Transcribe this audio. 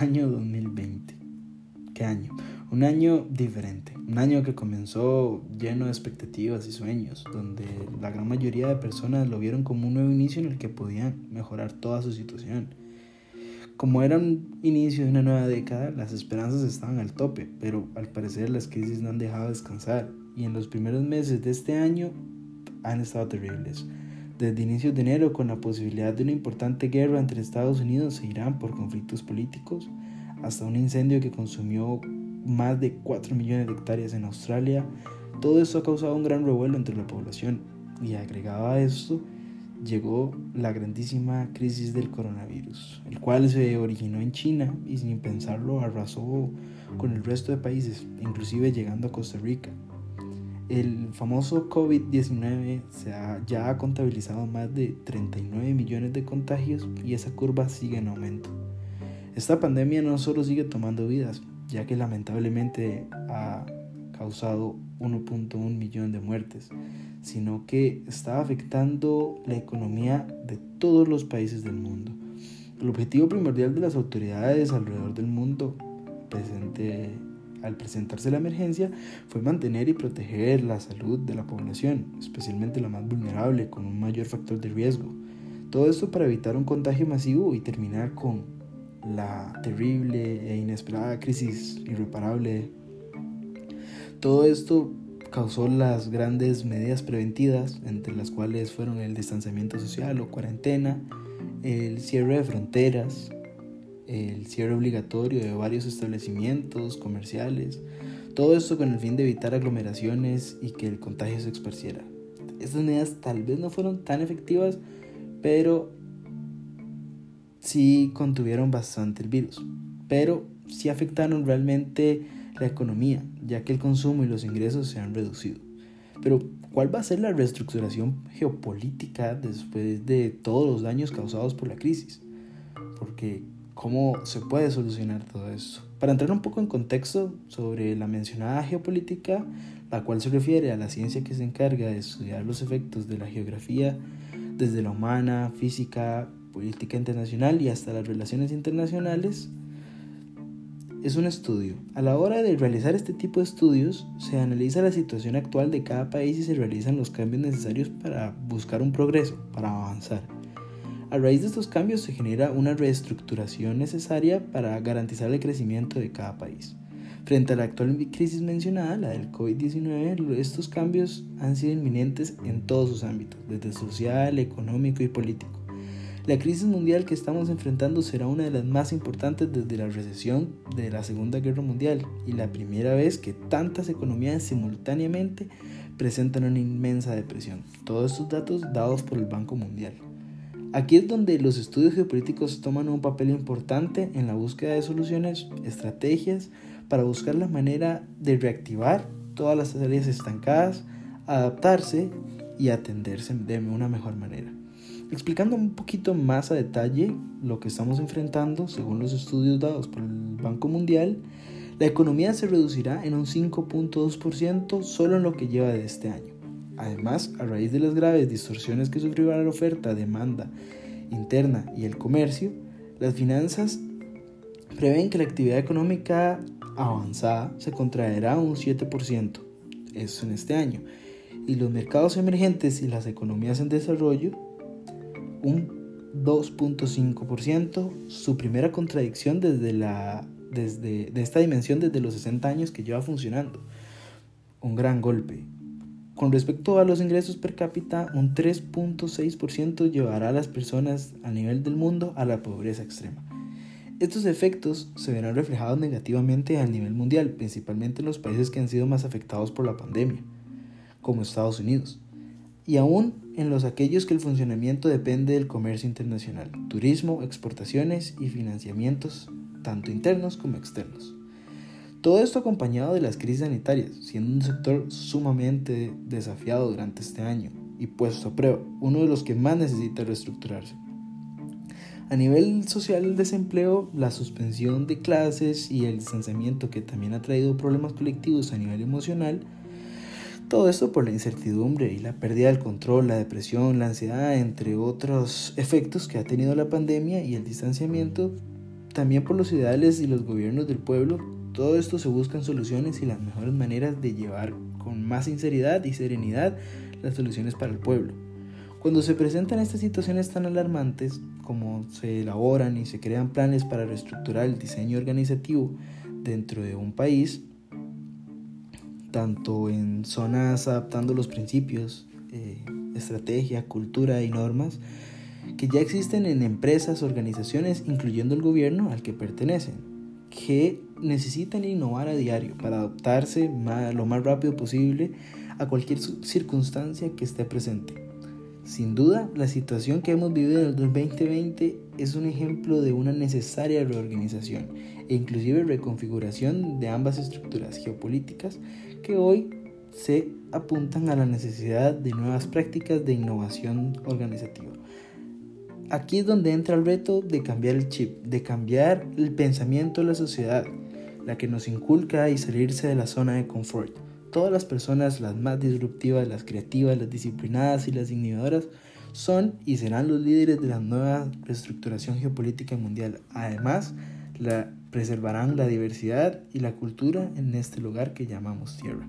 año 2020. ¿Qué año? Un año diferente, un año que comenzó lleno de expectativas y sueños, donde la gran mayoría de personas lo vieron como un nuevo inicio en el que podían mejorar toda su situación. Como era un inicio de una nueva década, las esperanzas estaban al tope, pero al parecer las crisis no han dejado descansar y en los primeros meses de este año han estado terribles desde inicios de enero con la posibilidad de una importante guerra entre Estados Unidos e Irán por conflictos políticos, hasta un incendio que consumió más de 4 millones de hectáreas en Australia, todo esto ha causado un gran revuelo entre la población y agregado a esto llegó la grandísima crisis del coronavirus, el cual se originó en China y sin pensarlo arrasó con el resto de países, inclusive llegando a Costa Rica. El famoso COVID-19 ya ha contabilizado más de 39 millones de contagios y esa curva sigue en aumento. Esta pandemia no solo sigue tomando vidas, ya que lamentablemente ha causado 1.1 millón de muertes, sino que está afectando la economía de todos los países del mundo. El objetivo primordial de las autoridades alrededor del mundo presente al presentarse la emergencia fue mantener y proteger la salud de la población, especialmente la más vulnerable, con un mayor factor de riesgo. Todo esto para evitar un contagio masivo y terminar con la terrible e inesperada crisis irreparable. Todo esto causó las grandes medidas preventivas, entre las cuales fueron el distanciamiento social o cuarentena, el cierre de fronteras, el cierre obligatorio de varios establecimientos comerciales, todo esto con el fin de evitar aglomeraciones y que el contagio se esparciera. Estas medidas tal vez no fueron tan efectivas, pero sí contuvieron bastante el virus, pero sí afectaron realmente la economía, ya que el consumo y los ingresos se han reducido. Pero, ¿cuál va a ser la reestructuración geopolítica después de todos los daños causados por la crisis? Porque cómo se puede solucionar todo eso. Para entrar un poco en contexto sobre la mencionada geopolítica, la cual se refiere a la ciencia que se encarga de estudiar los efectos de la geografía desde la humana, física, política internacional y hasta las relaciones internacionales, es un estudio. A la hora de realizar este tipo de estudios, se analiza la situación actual de cada país y se realizan los cambios necesarios para buscar un progreso, para avanzar. A raíz de estos cambios se genera una reestructuración necesaria para garantizar el crecimiento de cada país. Frente a la actual crisis mencionada, la del COVID-19, estos cambios han sido inminentes en todos sus ámbitos, desde social, económico y político. La crisis mundial que estamos enfrentando será una de las más importantes desde la recesión de la Segunda Guerra Mundial y la primera vez que tantas economías simultáneamente presentan una inmensa depresión. Todos estos datos dados por el Banco Mundial. Aquí es donde los estudios geopolíticos toman un papel importante en la búsqueda de soluciones, estrategias para buscar la manera de reactivar todas las áreas estancadas, adaptarse y atenderse de una mejor manera. Explicando un poquito más a detalle lo que estamos enfrentando, según los estudios dados por el Banco Mundial, la economía se reducirá en un 5.2% solo en lo que lleva de este año. Además, a raíz de las graves distorsiones que sufrió la oferta, demanda interna y el comercio, las finanzas prevén que la actividad económica avanzada se contraerá un 7%, eso en este año, y los mercados emergentes y las economías en desarrollo un 2.5%, su primera contradicción desde, la, desde de esta dimensión desde los 60 años que lleva funcionando. Un gran golpe. Con respecto a los ingresos per cápita, un 3.6% llevará a las personas a nivel del mundo a la pobreza extrema. Estos efectos se verán reflejados negativamente a nivel mundial, principalmente en los países que han sido más afectados por la pandemia, como Estados Unidos, y aún en los aquellos que el funcionamiento depende del comercio internacional, turismo, exportaciones y financiamientos, tanto internos como externos. Todo esto acompañado de las crisis sanitarias, siendo un sector sumamente desafiado durante este año y puesto a prueba, uno de los que más necesita reestructurarse. A nivel social, el desempleo, la suspensión de clases y el distanciamiento que también ha traído problemas colectivos a nivel emocional, todo esto por la incertidumbre y la pérdida del control, la depresión, la ansiedad, entre otros efectos que ha tenido la pandemia y el distanciamiento también por los ideales y los gobiernos del pueblo, todo esto se buscan soluciones y las mejores maneras de llevar con más sinceridad y serenidad las soluciones para el pueblo. Cuando se presentan estas situaciones tan alarmantes, como se elaboran y se crean planes para reestructurar el diseño organizativo dentro de un país, tanto en zonas adaptando los principios, eh, estrategia, cultura y normas, que ya existen en empresas, organizaciones, incluyendo el gobierno al que pertenecen, que necesitan innovar a diario para adaptarse lo más rápido posible a cualquier circunstancia que esté presente. Sin duda, la situación que hemos vivido en el 2020 es un ejemplo de una necesaria reorganización e inclusive reconfiguración de ambas estructuras geopolíticas que hoy se apuntan a la necesidad de nuevas prácticas de innovación organizativa. Aquí es donde entra el reto de cambiar el chip, de cambiar el pensamiento de la sociedad, la que nos inculca y salirse de la zona de confort. Todas las personas, las más disruptivas, las creativas, las disciplinadas y las innovadoras, son y serán los líderes de la nueva reestructuración geopolítica mundial. Además, la, preservarán la diversidad y la cultura en este lugar que llamamos tierra.